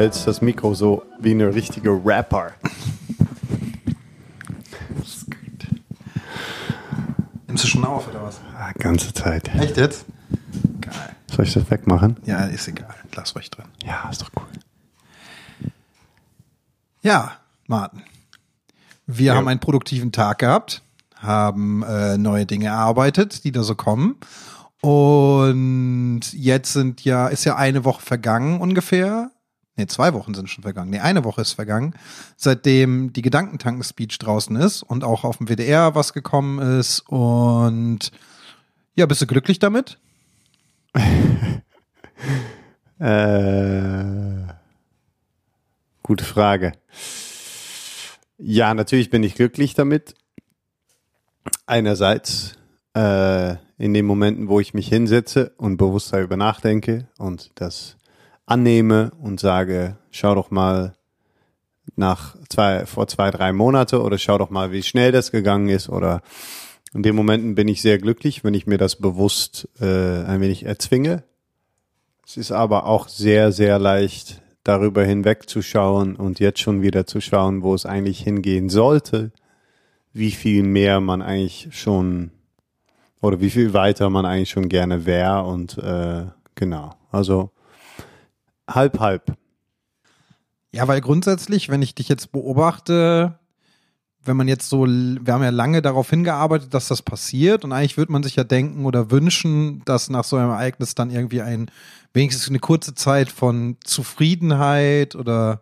hältst das Mikro so wie eine richtige Rapper. Nimmst du schon auf oder was? Ah, ganze Zeit. Echt jetzt? Geil. Soll ich das wegmachen? Ja, ist egal. Lass ruhig drin. Ja, ist doch cool. Ja, Martin. Wir Ja. haben einen produktiven Tag gehabt, haben äh, neue Dinge erarbeitet, die da so kommen. Und jetzt sind ja, ist ja eine Woche vergangen ungefähr. Nee, zwei Wochen sind schon vergangen. Nee, eine Woche ist vergangen, seitdem die Gedankentanken-Speech draußen ist und auch auf dem WDR was gekommen ist. Und ja, bist du glücklich damit? Äh, gute Frage. Ja, natürlich bin ich glücklich damit. Einerseits äh, in den Momenten, wo ich mich hinsetze und bewusst darüber nachdenke und das annehme und sage, schau doch mal nach zwei, vor zwei, drei Monate oder schau doch mal, wie schnell das gegangen ist oder in den Momenten bin ich sehr glücklich, wenn ich mir das bewusst äh, ein wenig erzwinge. Es ist aber auch sehr, sehr leicht, darüber hinwegzuschauen und jetzt schon wieder zu schauen, wo es eigentlich hingehen sollte, wie viel mehr man eigentlich schon oder wie viel weiter man eigentlich schon gerne wäre und äh, genau, also halb, halb. Ja, weil grundsätzlich, wenn ich dich jetzt beobachte, wenn man jetzt so, wir haben ja lange darauf hingearbeitet, dass das passiert und eigentlich würde man sich ja denken oder wünschen, dass nach so einem Ereignis dann irgendwie ein, wenigstens eine kurze Zeit von Zufriedenheit oder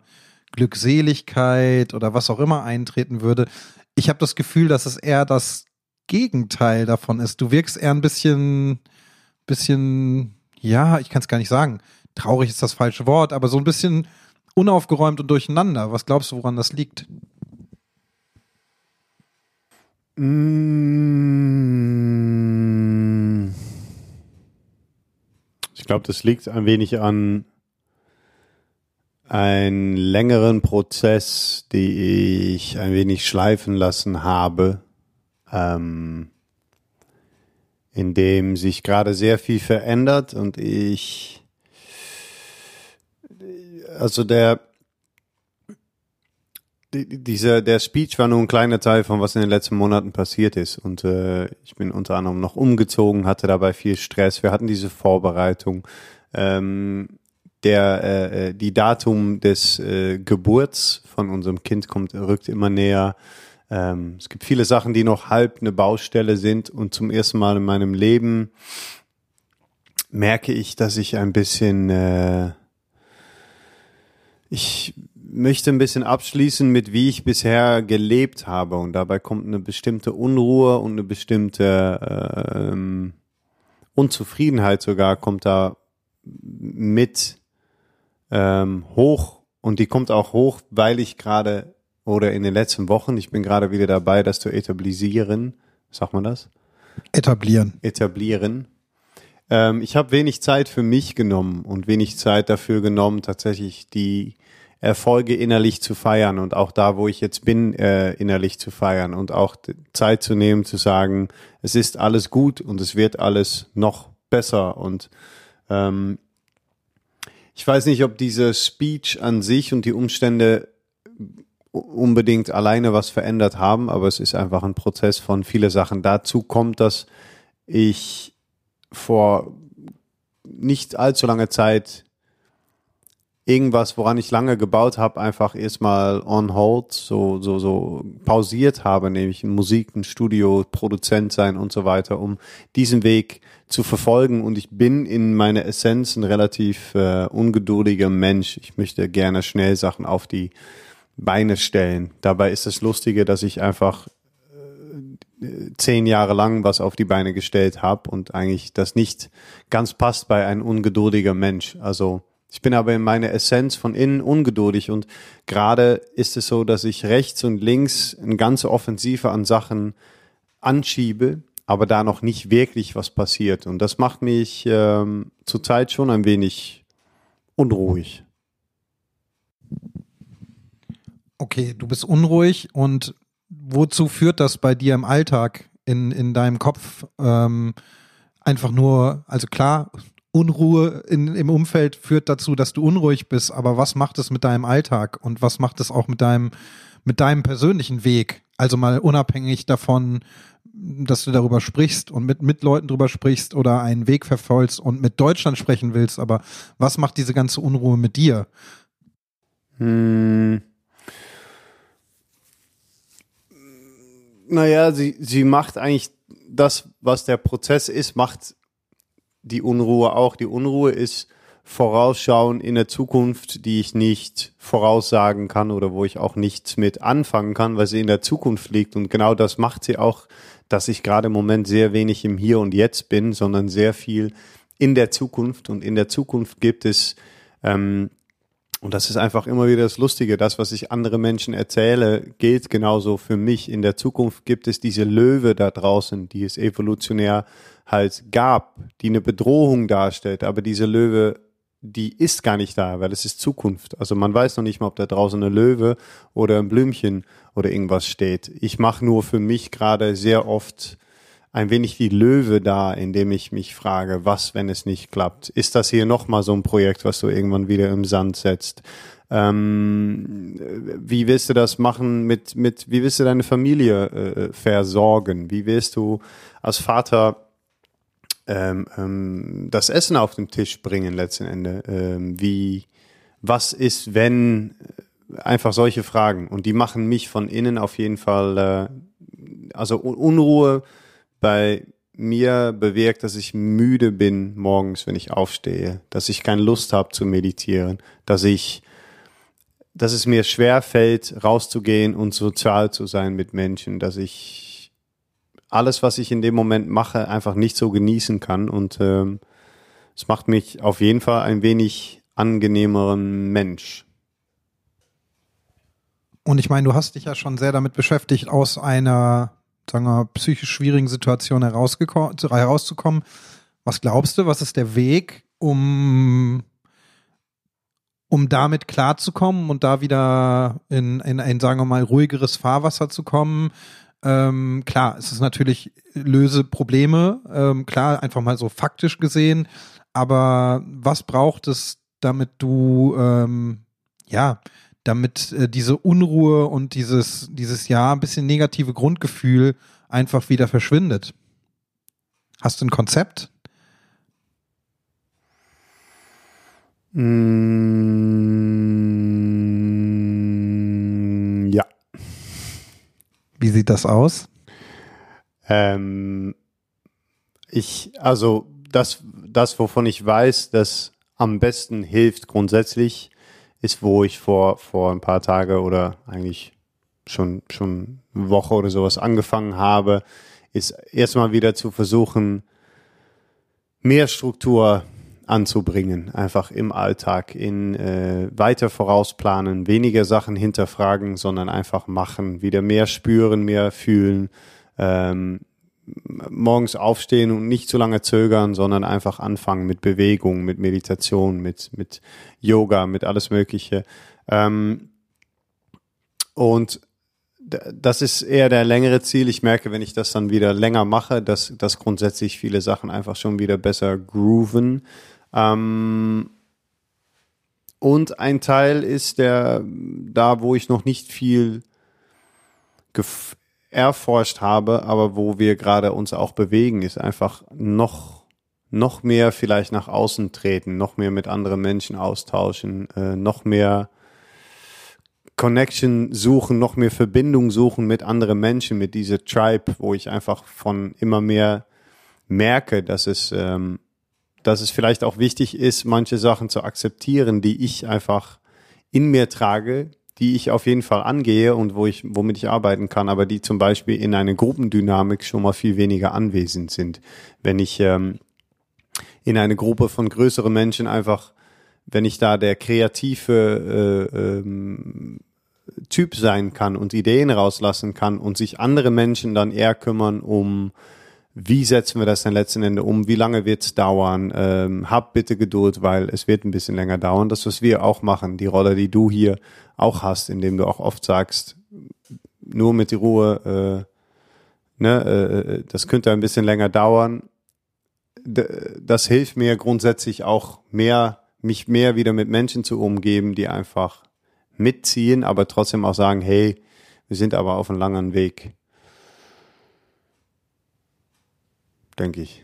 Glückseligkeit oder was auch immer eintreten würde. Ich habe das Gefühl, dass es eher das Gegenteil davon ist. Du wirkst eher ein bisschen, bisschen, ja, ich kann es gar nicht sagen. Traurig ist das falsche Wort, aber so ein bisschen unaufgeräumt und durcheinander. Was glaubst du, woran das liegt? Mm. Ich glaube, das liegt ein wenig an einen längeren Prozess, die ich ein wenig schleifen lassen habe, ähm, in dem sich gerade sehr viel verändert und ich, also der, die- dieser, der Speech war nur ein kleiner Teil von was in den letzten Monaten passiert ist. Und äh, ich bin unter anderem noch umgezogen, hatte dabei viel Stress. Wir hatten diese Vorbereitung. Ähm, der, äh, äh, die Datum des äh, Geburts von unserem Kind kommt, rückt immer näher. Ähm, es gibt viele Sachen, die noch halb eine Baustelle sind. Und zum ersten Mal in meinem Leben merke ich, dass ich ein bisschen äh, ich möchte ein bisschen abschließen mit, wie ich bisher gelebt habe. Und dabei kommt eine bestimmte Unruhe und eine bestimmte ähm, Unzufriedenheit sogar kommt da mit ähm, hoch. Und die kommt auch hoch, weil ich gerade oder in den letzten Wochen, ich bin gerade wieder dabei, das zu etablisieren. Sagt man das? Etablieren. etablieren. Ähm, ich habe wenig Zeit für mich genommen und wenig Zeit dafür genommen, tatsächlich die Erfolge innerlich zu feiern und auch da, wo ich jetzt bin, äh, innerlich zu feiern und auch Zeit zu nehmen, zu sagen, es ist alles gut und es wird alles noch besser und ähm, ich weiß nicht, ob diese Speech an sich und die Umstände unbedingt alleine was verändert haben, aber es ist einfach ein Prozess von viele Sachen. Dazu kommt, dass ich vor nicht allzu langer Zeit irgendwas, woran ich lange gebaut habe, einfach erstmal on hold, so, so, so pausiert habe, nämlich in Musik, ein Studio, Produzent sein und so weiter, um diesen Weg zu verfolgen. Und ich bin in meiner Essenz ein relativ äh, ungeduldiger Mensch. Ich möchte gerne schnell Sachen auf die Beine stellen. Dabei ist das Lustige, dass ich einfach zehn Jahre lang was auf die Beine gestellt habe und eigentlich das nicht ganz passt bei ein ungeduldiger Mensch. Also ich bin aber in meiner Essenz von innen ungeduldig und gerade ist es so, dass ich rechts und links eine ganze Offensive an Sachen anschiebe, aber da noch nicht wirklich was passiert. Und das macht mich ähm, zurzeit schon ein wenig unruhig. Okay, du bist unruhig und wozu führt das bei dir im Alltag in, in deinem Kopf? Ähm, einfach nur, also klar, Unruhe in, im Umfeld führt dazu, dass du unruhig bist, aber was macht es mit deinem Alltag und was macht es auch mit deinem, mit deinem persönlichen Weg? Also mal unabhängig davon, dass du darüber sprichst und mit, mit Leuten drüber sprichst oder einen Weg verfolgst und mit Deutschland sprechen willst, aber was macht diese ganze Unruhe mit dir? Hm. Naja, sie, sie macht eigentlich das, was der Prozess ist, macht die Unruhe auch. Die Unruhe ist Vorausschauen in der Zukunft, die ich nicht voraussagen kann oder wo ich auch nichts mit anfangen kann, weil sie in der Zukunft liegt. Und genau das macht sie auch, dass ich gerade im Moment sehr wenig im Hier und Jetzt bin, sondern sehr viel in der Zukunft. Und in der Zukunft gibt es ähm, und das ist einfach immer wieder das Lustige. Das, was ich andere Menschen erzähle, gilt genauso für mich. In der Zukunft gibt es diese Löwe da draußen, die es evolutionär halt gab, die eine Bedrohung darstellt. Aber diese Löwe, die ist gar nicht da, weil es ist Zukunft. Also man weiß noch nicht mal, ob da draußen eine Löwe oder ein Blümchen oder irgendwas steht. Ich mache nur für mich gerade sehr oft ein wenig wie Löwe da, indem ich mich frage, was, wenn es nicht klappt? Ist das hier nochmal so ein Projekt, was du irgendwann wieder im Sand setzt? Ähm, wie willst du das machen mit, mit, wie willst du deine Familie äh, versorgen? Wie willst du als Vater ähm, ähm, das Essen auf den Tisch bringen letzten Ende? Ähm, wie, was ist, wenn, einfach solche Fragen. Und die machen mich von innen auf jeden Fall, äh, also Unruhe, bei mir bewirkt, dass ich müde bin morgens, wenn ich aufstehe, dass ich keine Lust habe zu meditieren, dass ich, dass es mir schwer fällt, rauszugehen und sozial zu sein mit Menschen, dass ich alles, was ich in dem Moment mache, einfach nicht so genießen kann und ähm, es macht mich auf jeden Fall ein wenig angenehmeren Mensch. Und ich meine, du hast dich ja schon sehr damit beschäftigt, aus einer sagen wir, psychisch schwierigen Situation herauszukommen. Was glaubst du, was ist der Weg, um, um damit klarzukommen und da wieder in, in ein, sagen wir mal, ruhigeres Fahrwasser zu kommen? Ähm, klar, es ist natürlich löse Probleme, ähm, klar, einfach mal so faktisch gesehen, aber was braucht es, damit du ähm, ja damit äh, diese Unruhe und dieses, dieses ja ein bisschen negative Grundgefühl einfach wieder verschwindet. Hast du ein Konzept? Mm, ja. Wie sieht das aus? Ähm, ich, also das, das, wovon ich weiß, das am besten hilft grundsätzlich, ist, wo ich vor, vor ein paar Tage oder eigentlich schon, schon eine Woche oder sowas angefangen habe, ist erstmal wieder zu versuchen, mehr Struktur anzubringen, einfach im Alltag, in äh, weiter vorausplanen, weniger Sachen hinterfragen, sondern einfach machen, wieder mehr spüren, mehr fühlen, ähm, morgens aufstehen und nicht zu lange zögern, sondern einfach anfangen mit Bewegung, mit Meditation, mit, mit Yoga, mit alles Mögliche. Ähm, und das ist eher der längere Ziel. Ich merke, wenn ich das dann wieder länger mache, dass, dass grundsätzlich viele Sachen einfach schon wieder besser grooven. Ähm, und ein Teil ist der, da wo ich noch nicht viel erforscht habe, aber wo wir gerade uns auch bewegen, ist einfach noch noch mehr vielleicht nach außen treten, noch mehr mit anderen Menschen austauschen, äh, noch mehr Connection suchen, noch mehr Verbindung suchen mit anderen Menschen, mit dieser Tribe, wo ich einfach von immer mehr merke, dass es, ähm, dass es vielleicht auch wichtig ist, manche Sachen zu akzeptieren, die ich einfach in mir trage, die ich auf jeden Fall angehe und wo ich, womit ich arbeiten kann, aber die zum Beispiel in einer Gruppendynamik schon mal viel weniger anwesend sind. Wenn ich ähm, in eine Gruppe von größeren Menschen einfach, wenn ich da der kreative äh, ähm, Typ sein kann und Ideen rauslassen kann und sich andere Menschen dann eher kümmern um wie setzen wir das dann letzten Endes um? Wie lange wird es dauern? Ähm, hab bitte Geduld, weil es wird ein bisschen länger dauern. Das, was wir auch machen, die Rolle, die du hier auch hast, indem du auch oft sagst, nur mit die Ruhe, äh, ne, äh, äh, das könnte ein bisschen länger dauern. das hilft mir grundsätzlich auch mehr, mich mehr wieder mit Menschen zu umgeben, die einfach mitziehen, aber trotzdem auch sagen, hey, wir sind aber auf einem langen Weg. Denke ich.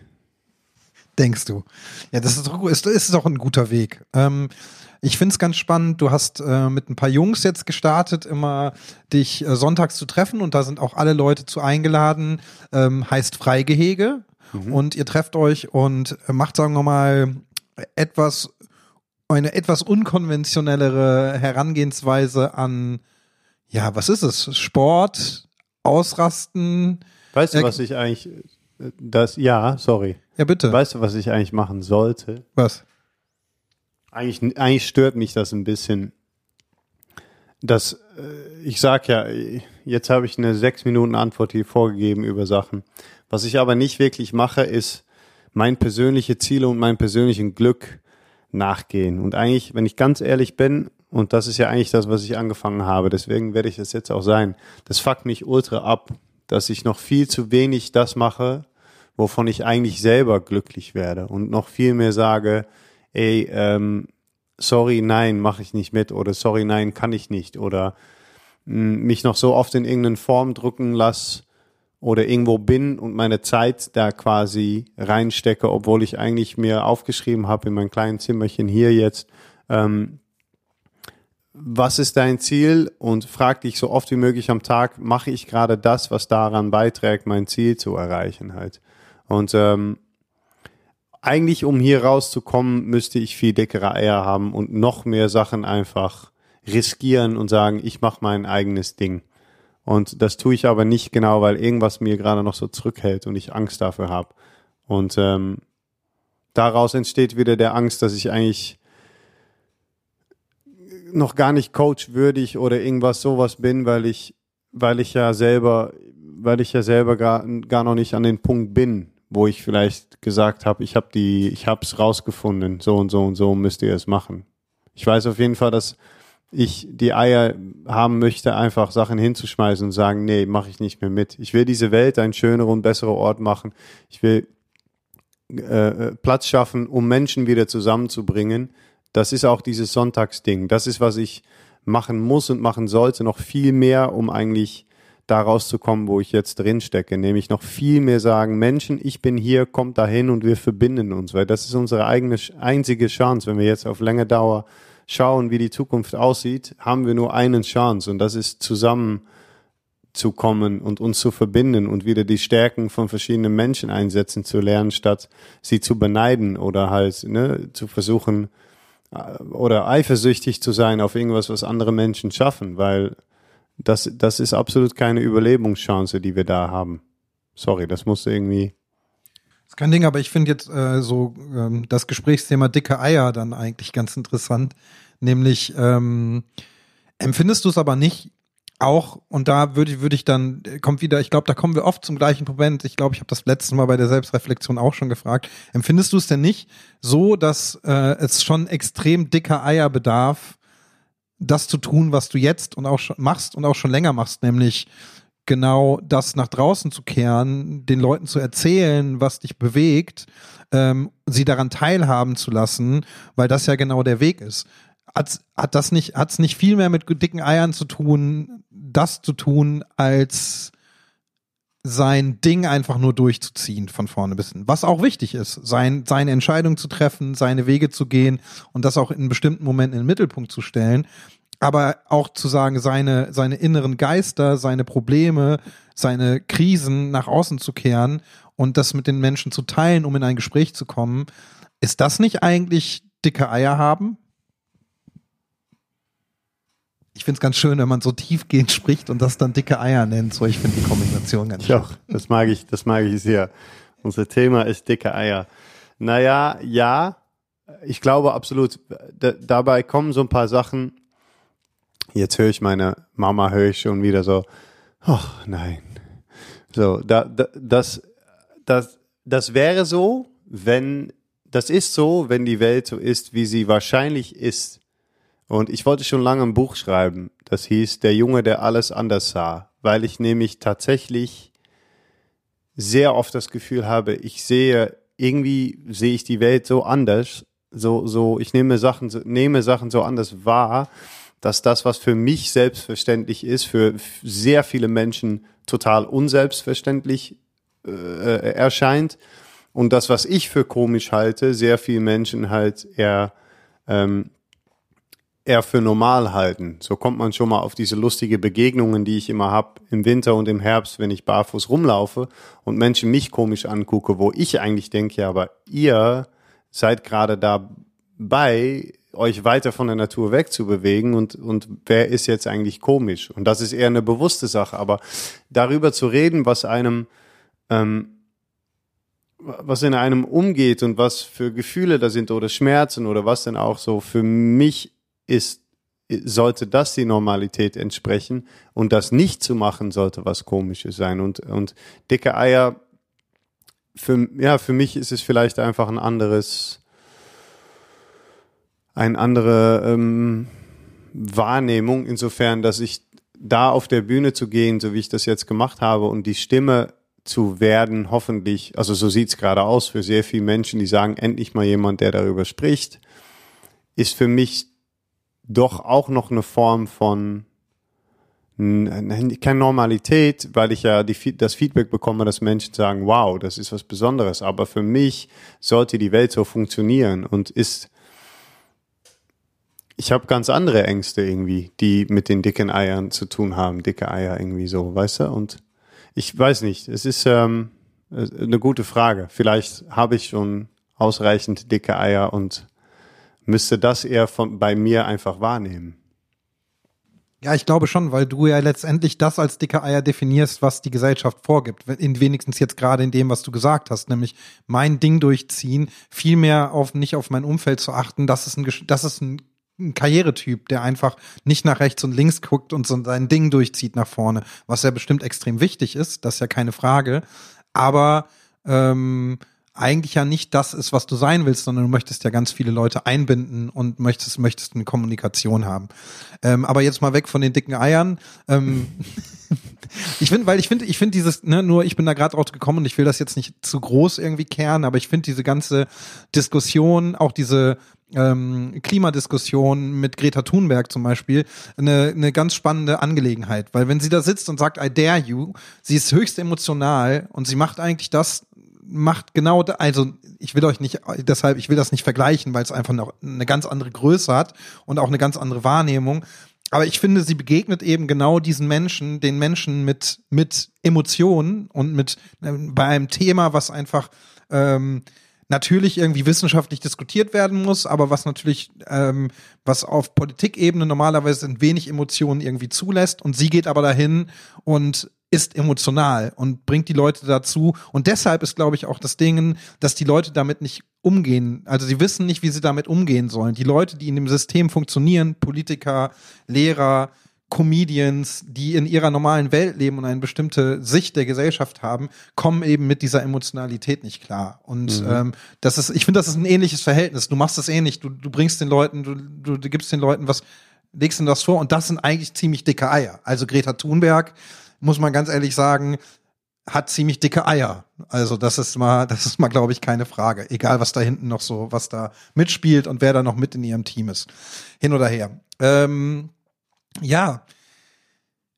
Denkst du? Ja, das ist, ist, ist auch ein guter Weg. Ähm, ich finde es ganz spannend. Du hast äh, mit ein paar Jungs jetzt gestartet, immer dich äh, sonntags zu treffen und da sind auch alle Leute zu eingeladen. Ähm, heißt Freigehege. Mhm. Und ihr trefft euch und macht, sagen wir mal, etwas, eine etwas unkonventionellere Herangehensweise an, ja, was ist es? Sport, Ausrasten. Weißt du, äh, was ich eigentlich, das, ja, sorry. Ja, bitte. Weißt du, was ich eigentlich machen sollte? Was? Eigentlich, eigentlich stört mich das ein bisschen. dass äh, ich sag ja, jetzt habe ich eine sechs Minuten Antwort hier vorgegeben über Sachen. Was ich aber nicht wirklich mache, ist mein persönliche Ziele und mein persönlichen Glück nachgehen. Und eigentlich, wenn ich ganz ehrlich bin, und das ist ja eigentlich das, was ich angefangen habe, deswegen werde ich das jetzt auch sein, das fuckt mich ultra ab, dass ich noch viel zu wenig das mache, wovon ich eigentlich selber glücklich werde und noch viel mehr sage, ey, ähm, sorry, nein, mache ich nicht mit oder sorry, nein, kann ich nicht oder mh, mm, mich noch so oft in irgendeine Form drücken lass oder irgendwo bin und meine Zeit da quasi reinstecke, obwohl ich eigentlich mir aufgeschrieben habe in mein kleinen Zimmerchen hier jetzt, ähm, was ist dein Ziel und frag dich so oft wie möglich am Tag, mache ich gerade das, was daran beiträgt, mein Ziel zu erreichen halt. Und ähm, eigentlich, um hier rauszukommen, müsste ich viel dickere Eier haben und noch mehr Sachen einfach riskieren und sagen, ich mache mein eigenes Ding. Und das tue ich aber nicht genau, weil irgendwas mir gerade noch so zurückhält und ich Angst dafür habe. Und ähm, daraus entsteht wieder der Angst, dass ich eigentlich noch gar nicht coachwürdig oder irgendwas sowas bin, weil ich, weil ich ja selber, weil ich ja selber gar, gar noch nicht an den Punkt bin, wo ich vielleicht gesagt habe, ich habe die, ich habe es rausgefunden, so und so und so müsst ihr es machen. Ich weiß auf jeden Fall, dass ich die Eier haben möchte, einfach Sachen hinzuschmeißen und sagen, nee, mache ich nicht mehr mit. Ich will diese Welt ein schönerer und besserer Ort machen. Ich will äh, Platz schaffen, um Menschen wieder zusammenzubringen, das ist auch dieses Sonntagsding. Das ist, was ich machen muss und machen sollte, noch viel mehr, um eigentlich da rauszukommen, wo ich jetzt drin stecke, nämlich noch viel mehr sagen, Menschen, ich bin hier, kommt dahin und wir verbinden uns, weil das ist unsere eigene einzige Chance. Wenn wir jetzt auf lange Dauer schauen, wie die Zukunft aussieht, haben wir nur eine Chance und das ist zusammen zu kommen und uns zu verbinden und wieder die Stärken von verschiedenen Menschen einsetzen zu lernen, statt sie zu beneiden oder halt ne, zu versuchen, oder eifersüchtig zu sein auf irgendwas, was andere Menschen schaffen, weil das, das ist absolut keine Überlebungschance, die wir da haben. Sorry, das muss irgendwie. Das ist kein Ding, aber ich finde jetzt äh, so ähm, das Gesprächsthema dicke Eier dann eigentlich ganz interessant. Nämlich, ähm, empfindest du es aber nicht auch, und da würde ich, würde ich dann, kommt wieder, ich glaube, da kommen wir oft zum gleichen Moment. Ich glaube, ich habe das letzte Mal bei der Selbstreflexion auch schon gefragt. Empfindest du es denn nicht so, dass äh, es schon extrem dicker Eier bedarf, das zu tun, was du jetzt und auch schon machst und auch schon länger machst, nämlich genau das nach draußen zu kehren, den Leuten zu erzählen, was dich bewegt, ähm, sie daran teilhaben zu lassen, weil das ja genau der Weg ist. Hat, hat das nicht, hat's nicht viel mehr mit dicken Eiern zu tun, das zu tun, als sein Ding einfach nur durchzuziehen von vorne bis hin. Was auch wichtig ist, sein, seine Entscheidung zu treffen, seine Wege zu gehen und das auch in bestimmten Momenten in den Mittelpunkt zu stellen. Aber auch zu sagen, seine, seine inneren Geister, seine Probleme, seine Krisen nach außen zu kehren und das mit den Menschen zu teilen, um in ein Gespräch zu kommen. Ist das nicht eigentlich dicke Eier haben? Ich finde es ganz schön, wenn man so tiefgehend spricht und das dann dicke Eier nennt. So, ich finde die Kombination ganz schön. Ja, das mag ich, das mag ich sehr. Unser Thema ist dicke Eier. Naja, ja, ich glaube absolut. D dabei kommen so ein paar Sachen. Jetzt höre ich meine Mama, höre ich schon wieder so, ach nein. So, da, da, das, das, das wäre so, wenn, das ist so, wenn die Welt so ist, wie sie wahrscheinlich ist und ich wollte schon lange ein Buch schreiben, das hieß Der Junge, der alles anders sah, weil ich nämlich tatsächlich sehr oft das Gefühl habe, ich sehe irgendwie sehe ich die Welt so anders, so, so, ich nehme Sachen, nehme Sachen so anders wahr, dass das, was für mich selbstverständlich ist, für sehr viele Menschen total unselbstverständlich äh, erscheint. Und das, was ich für komisch halte, sehr viele Menschen halt eher, ähm, eher für normal halten. So kommt man schon mal auf diese lustige Begegnungen, die ich immer hab im Winter und im Herbst, wenn ich barfuß rumlaufe und Menschen mich komisch angucke, wo ich eigentlich denke, ja, aber ihr seid gerade dabei, euch weiter von der Natur wegzubewegen und, und wer ist jetzt eigentlich komisch? Und das ist eher eine bewusste Sache. Aber darüber zu reden, was einem, ähm, was in einem umgeht und was für Gefühle da sind oder Schmerzen oder was denn auch so für mich ist, sollte das die Normalität entsprechen und das nicht zu machen sollte was komisches sein. Und, und dicke Eier, für, ja, für mich ist es vielleicht einfach ein anderes, eine andere ähm, Wahrnehmung, insofern, dass ich da auf der Bühne zu gehen, so wie ich das jetzt gemacht habe, und die Stimme zu werden, hoffentlich, also so sieht's gerade aus für sehr viele Menschen, die sagen, endlich mal jemand, der darüber spricht, ist für mich doch auch noch eine Form von keine Normalität, weil ich ja die, das Feedback bekomme, dass Menschen sagen, wow, das ist was Besonderes. Aber für mich sollte die Welt so funktionieren und ist ich habe ganz andere Ängste irgendwie, die mit den dicken Eiern zu tun haben, dicke Eier irgendwie so, weißt du? Und ich weiß nicht, es ist ähm, eine gute Frage. Vielleicht habe ich schon ausreichend dicke Eier und müsste das eher von, bei mir einfach wahrnehmen. Ja, ich glaube schon, weil du ja letztendlich das als dicke Eier definierst, was die Gesellschaft vorgibt. In, wenigstens jetzt gerade in dem, was du gesagt hast, nämlich mein Ding durchziehen, viel mehr auf nicht auf mein Umfeld zu achten. Das ist ein, das ist ein ein Karrieretyp, der einfach nicht nach rechts und links guckt und so sein Ding durchzieht nach vorne, was ja bestimmt extrem wichtig ist, das ist ja keine Frage. Aber ähm, eigentlich ja nicht das ist, was du sein willst, sondern du möchtest ja ganz viele Leute einbinden und möchtest, möchtest eine Kommunikation haben. Ähm, aber jetzt mal weg von den dicken Eiern. Ähm, ich finde, weil ich finde, ich finde dieses, ne, nur ich bin da gerade drauf gekommen und ich will das jetzt nicht zu groß irgendwie kehren, aber ich finde diese ganze Diskussion, auch diese ähm, Klimadiskussion mit Greta Thunberg zum Beispiel eine, eine ganz spannende Angelegenheit, weil wenn sie da sitzt und sagt I dare you, sie ist höchst emotional und sie macht eigentlich das, macht genau, da, also ich will euch nicht, deshalb, ich will das nicht vergleichen, weil es einfach noch eine ganz andere Größe hat und auch eine ganz andere Wahrnehmung. Aber ich finde, sie begegnet eben genau diesen Menschen, den Menschen mit, mit Emotionen und mit, äh, bei einem Thema, was einfach, ähm, natürlich irgendwie wissenschaftlich diskutiert werden muss, aber was natürlich, ähm, was auf Politikebene normalerweise ein wenig Emotionen irgendwie zulässt. Und sie geht aber dahin und ist emotional und bringt die Leute dazu. Und deshalb ist, glaube ich, auch das Ding, dass die Leute damit nicht umgehen. Also sie wissen nicht, wie sie damit umgehen sollen. Die Leute, die in dem System funktionieren, Politiker, Lehrer, Comedians, die in ihrer normalen Welt leben und eine bestimmte Sicht der Gesellschaft haben, kommen eben mit dieser Emotionalität nicht klar. Und mhm. ähm, das ist, ich finde, das ist ein ähnliches Verhältnis. Du machst das ähnlich. Du, du bringst den Leuten, du, du, du gibst den Leuten was, legst ihnen das vor und das sind eigentlich ziemlich dicke Eier. Also Greta Thunberg, muss man ganz ehrlich sagen, hat ziemlich dicke Eier. Also das ist mal, das ist mal, glaube ich, keine Frage. Egal, was da hinten noch so, was da mitspielt und wer da noch mit in ihrem Team ist. Hin oder her. Ähm, ja,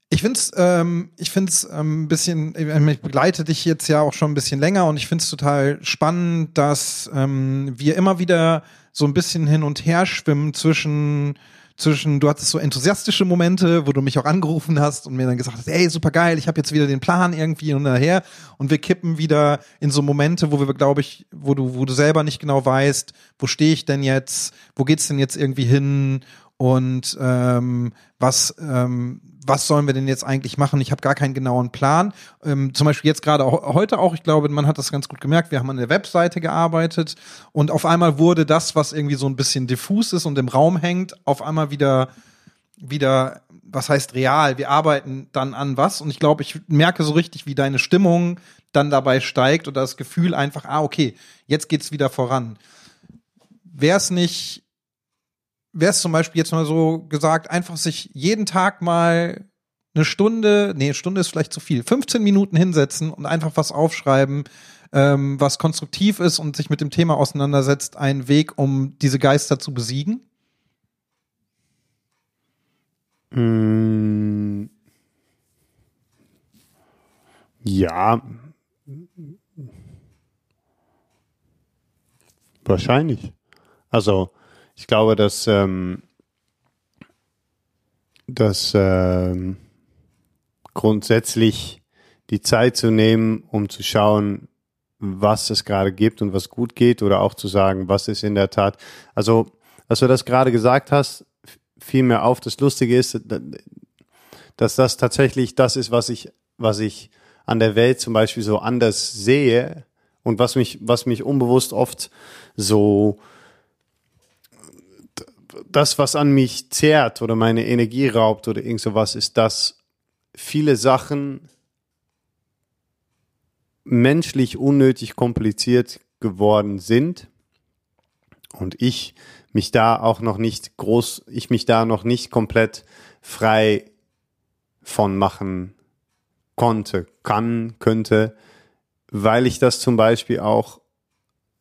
ich finde es ähm, ich find's ähm, ein bisschen, ich begleite dich jetzt ja auch schon ein bisschen länger und ich finde es total spannend, dass ähm, wir immer wieder so ein bisschen hin und her schwimmen zwischen zwischen, du hattest so enthusiastische Momente, wo du mich auch angerufen hast und mir dann gesagt hast, ey, super geil, ich habe jetzt wieder den Plan irgendwie und daher und wir kippen wieder in so Momente, wo wir, glaube ich, wo du, wo du selber nicht genau weißt, wo stehe ich denn jetzt, wo geht's denn jetzt irgendwie hin? Und ähm, was ähm, was sollen wir denn jetzt eigentlich machen? Ich habe gar keinen genauen Plan. Ähm, zum Beispiel jetzt gerade heute auch, ich glaube, man hat das ganz gut gemerkt, wir haben an der Webseite gearbeitet und auf einmal wurde das, was irgendwie so ein bisschen diffus ist und im Raum hängt, auf einmal wieder wieder, was heißt real? Wir arbeiten dann an was und ich glaube, ich merke so richtig, wie deine Stimmung dann dabei steigt oder das Gefühl einfach, ah, okay, jetzt geht's wieder voran. Wäre es nicht wäre es zum Beispiel jetzt mal so gesagt, einfach sich jeden Tag mal eine Stunde, nee, Stunde ist vielleicht zu viel, 15 Minuten hinsetzen und einfach was aufschreiben, ähm, was konstruktiv ist und sich mit dem Thema auseinandersetzt, ein Weg, um diese Geister zu besiegen? Mm. Ja. Wahrscheinlich. Also, ich glaube, dass, ähm, dass ähm, grundsätzlich die Zeit zu nehmen, um zu schauen, was es gerade gibt und was gut geht oder auch zu sagen, was ist in der Tat. Also, als du das gerade gesagt hast, fiel mir auf, das Lustige ist, dass das tatsächlich das ist, was ich, was ich an der Welt zum Beispiel so anders sehe und was mich, was mich unbewusst oft so das, was an mich zehrt oder meine Energie raubt oder irgend sowas, ist, dass viele Sachen menschlich unnötig kompliziert geworden sind und ich mich da auch noch nicht groß, ich mich da noch nicht komplett frei von machen konnte, kann, könnte, weil ich das zum Beispiel auch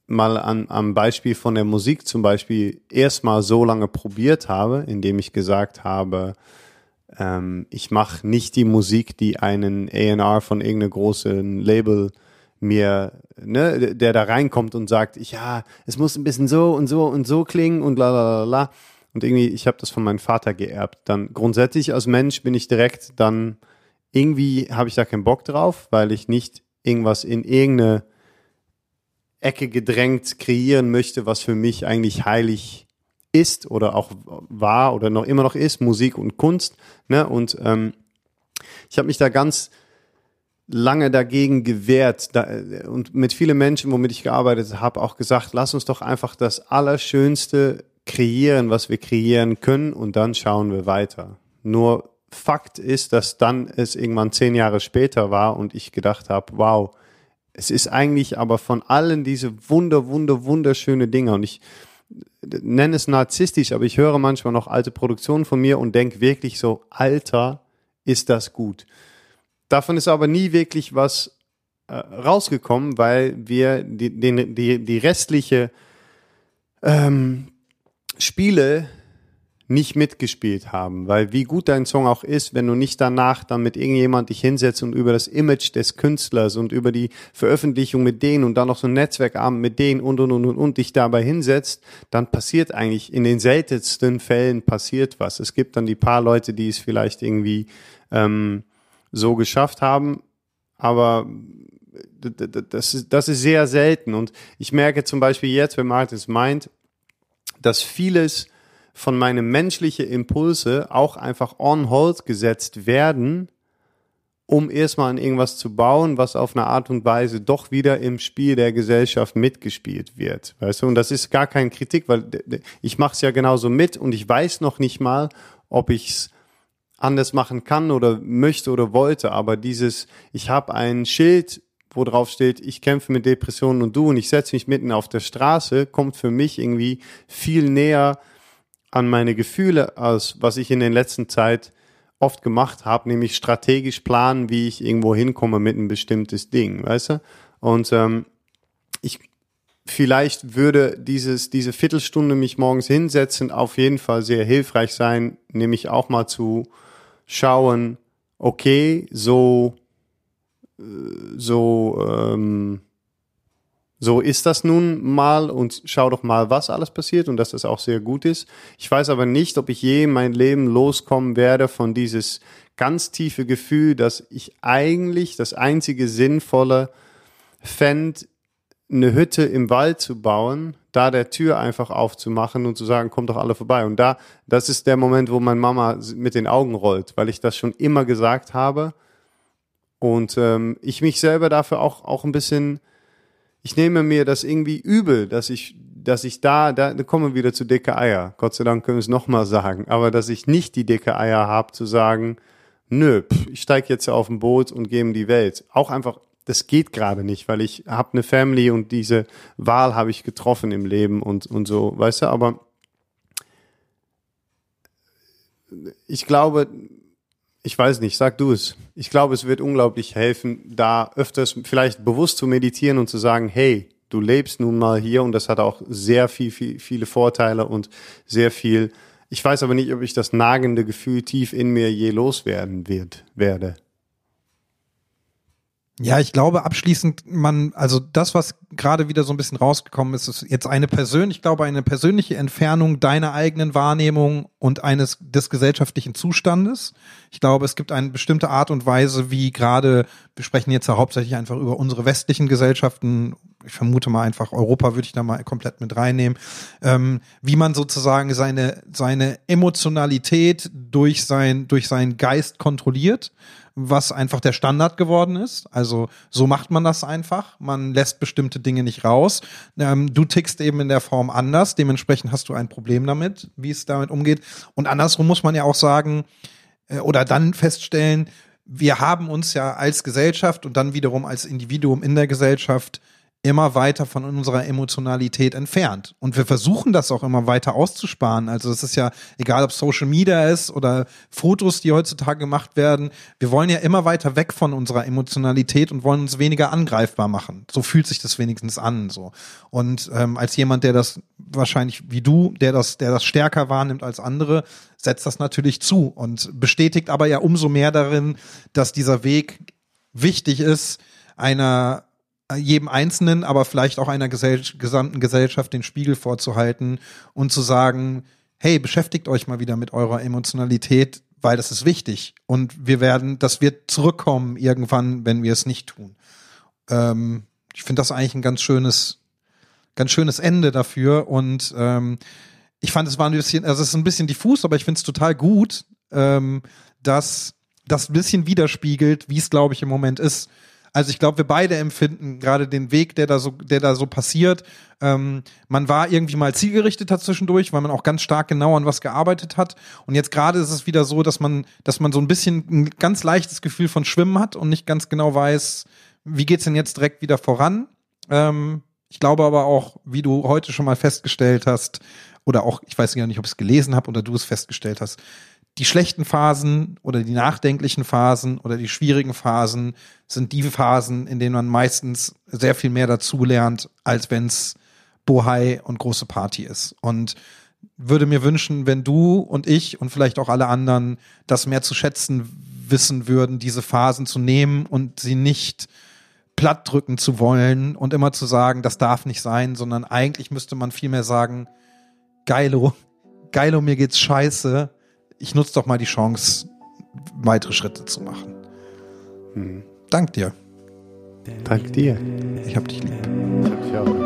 mal an, am Beispiel von der Musik zum Beispiel erstmal so lange probiert habe, indem ich gesagt habe, ähm, ich mache nicht die Musik, die einen A&R von irgendeinem großen Label mir, ne, der da reinkommt und sagt, ja, es muss ein bisschen so und so und so klingen und la la la la. Und irgendwie, ich habe das von meinem Vater geerbt. Dann grundsätzlich als Mensch bin ich direkt dann, irgendwie habe ich da keinen Bock drauf, weil ich nicht irgendwas in irgendeine Ecke gedrängt kreieren möchte, was für mich eigentlich heilig ist oder auch war oder noch immer noch ist, Musik und Kunst. Ne? Und ähm, ich habe mich da ganz lange dagegen gewehrt da, und mit vielen Menschen, womit ich gearbeitet habe, auch gesagt, lass uns doch einfach das Allerschönste kreieren, was wir kreieren können und dann schauen wir weiter. Nur Fakt ist, dass dann es irgendwann zehn Jahre später war und ich gedacht habe, wow, es ist eigentlich aber von allen diese wunder, wunder, wunderschöne Dinge und ich nenne es narzisstisch, aber ich höre manchmal noch alte Produktionen von mir und denke wirklich so, Alter, ist das gut. Davon ist aber nie wirklich was äh, rausgekommen, weil wir die, die, die, die restliche ähm, Spiele nicht mitgespielt haben, weil wie gut dein Song auch ist, wenn du nicht danach dann mit irgendjemand dich hinsetzt und über das Image des Künstlers und über die Veröffentlichung mit denen und dann noch so ein Netzwerkabend mit denen und und und und, und dich dabei hinsetzt, dann passiert eigentlich in den seltensten Fällen passiert was. Es gibt dann die paar Leute, die es vielleicht irgendwie ähm, so geschafft haben, aber das ist, das ist sehr selten. Und ich merke zum Beispiel jetzt, wenn Martis meint, dass vieles von meinen menschlichen Impulse auch einfach on hold gesetzt werden, um erstmal an irgendwas zu bauen, was auf eine Art und Weise doch wieder im Spiel der Gesellschaft mitgespielt wird. Weißt du, und das ist gar keine Kritik, weil ich mache es ja genauso mit und ich weiß noch nicht mal, ob ich es anders machen kann oder möchte oder wollte, aber dieses, ich habe ein Schild, wo drauf steht, ich kämpfe mit Depressionen und du und ich setze mich mitten auf der Straße, kommt für mich irgendwie viel näher an meine Gefühle, als was ich in der letzten Zeit oft gemacht habe, nämlich strategisch planen, wie ich irgendwo hinkomme mit einem bestimmtes Ding, weißt du? Und ähm, ich vielleicht würde dieses diese Viertelstunde mich morgens hinsetzen auf jeden Fall sehr hilfreich sein, nämlich auch mal zu schauen, okay, so, äh, so, ähm, so ist das nun mal und schau doch mal, was alles passiert und dass das auch sehr gut ist. Ich weiß aber nicht, ob ich je mein Leben loskommen werde von dieses ganz tiefe Gefühl, dass ich eigentlich das einzige Sinnvolle fände, eine Hütte im Wald zu bauen, da der Tür einfach aufzumachen und zu sagen, kommt doch alle vorbei. Und da, das ist der Moment, wo meine Mama mit den Augen rollt, weil ich das schon immer gesagt habe. Und ähm, ich mich selber dafür auch, auch ein bisschen, ich nehme mir das irgendwie übel, dass ich, dass ich da, da, kommen wir wieder zu dicke Eier. Gott sei Dank können wir es nochmal sagen. Aber dass ich nicht die dicke Eier habe, zu sagen, nö, pff, ich steige jetzt auf ein Boot und gehe in die Welt. Auch einfach das geht gerade nicht, weil ich habe eine Family und diese Wahl habe ich getroffen im Leben und, und so, weißt du, aber ich glaube, Ich weiß nicht, sag du es. Ich glaube, es wird unglaublich helfen, da öfters vielleicht bewusst zu meditieren und zu sagen, hey, du lebst nun mal hier und das hat auch sehr viel, viel viele Vorteile und sehr viel. Ich weiß aber nicht, ob ich das nagende Gefühl tief in mir je loswerden wird, werde. Ja, ich glaube abschließend, man, also das, was gerade wieder so ein bisschen rausgekommen ist, ist jetzt eine persönliche, ich glaube, eine persönliche Entfernung deiner eigenen Wahrnehmung und eines des gesellschaftlichen Zustandes. Ich glaube, es gibt eine bestimmte Art und Weise, wie gerade, wir sprechen jetzt ja hauptsächlich einfach über unsere westlichen Gesellschaften, ich vermute mal einfach Europa würde ich da mal komplett mit reinnehmen, ähm, wie man sozusagen seine, seine Emotionalität durch sein, durch seinen Geist kontrolliert was einfach der Standard geworden ist. Also so macht man das einfach. Man lässt bestimmte Dinge nicht raus. Ähm, du tickst eben in der Form anders. Dementsprechend hast du ein Problem damit, wie es damit umgeht. Und andersrum muss man ja auch sagen äh, oder dann feststellen, wir haben uns ja als Gesellschaft und dann wiederum als Individuum in der Gesellschaft immer weiter von unserer Emotionalität entfernt. Und wir versuchen das auch immer weiter auszusparen. Also es ist ja egal, ob Social Media ist oder Fotos, die heutzutage gemacht werden. Wir wollen ja immer weiter weg von unserer Emotionalität und wollen uns weniger angreifbar machen. So fühlt sich das wenigstens an. So. Und ähm, als jemand, der das wahrscheinlich wie du, der das, der das stärker wahrnimmt als andere, setzt das natürlich zu und bestätigt aber ja umso mehr darin, dass dieser Weg wichtig ist, einer jedem Einzelnen, aber vielleicht auch einer Gesell gesamten Gesellschaft den Spiegel vorzuhalten und zu sagen, hey, beschäftigt euch mal wieder mit eurer Emotionalität, weil das ist wichtig. Und wir werden, das wird zurückkommen irgendwann, wenn wir es nicht tun. Ähm, ich finde das eigentlich ein ganz schönes, ganz schönes Ende dafür. Und ähm, ich fand, es war ein bisschen, also es ist ein bisschen diffus, aber ich finde es total gut, ähm, dass das ein bisschen widerspiegelt, wie es, glaube ich, im Moment ist. Also ich glaube, wir beide empfinden gerade den Weg, der da so, der da so passiert. Ähm, man war irgendwie mal zielgerichteter zwischendurch, weil man auch ganz stark genau an was gearbeitet hat. Und jetzt gerade ist es wieder so, dass man, dass man so ein bisschen ein ganz leichtes Gefühl von Schwimmen hat und nicht ganz genau weiß, wie geht's denn jetzt direkt wieder voran. Ähm, ich glaube aber auch, wie du heute schon mal festgestellt hast, oder auch, ich weiß gar nicht, ob ich es gelesen habe oder du es festgestellt hast, die schlechten Phasen oder die nachdenklichen Phasen oder die schwierigen Phasen sind die Phasen, in denen man meistens sehr viel mehr dazulernt, als wenn es Bohai und große Party ist. Und würde mir wünschen, wenn du und ich und vielleicht auch alle anderen das mehr zu schätzen wissen würden, diese Phasen zu nehmen und sie nicht platt drücken zu wollen und immer zu sagen, das darf nicht sein, sondern eigentlich müsste man vielmehr sagen, geilo, geilo, mir geht's scheiße, ich nutze doch mal die Chance, weitere Schritte zu machen. Hm. Dank dir. Dank dir. Ich hab dich lieb. Ich hab dich auch.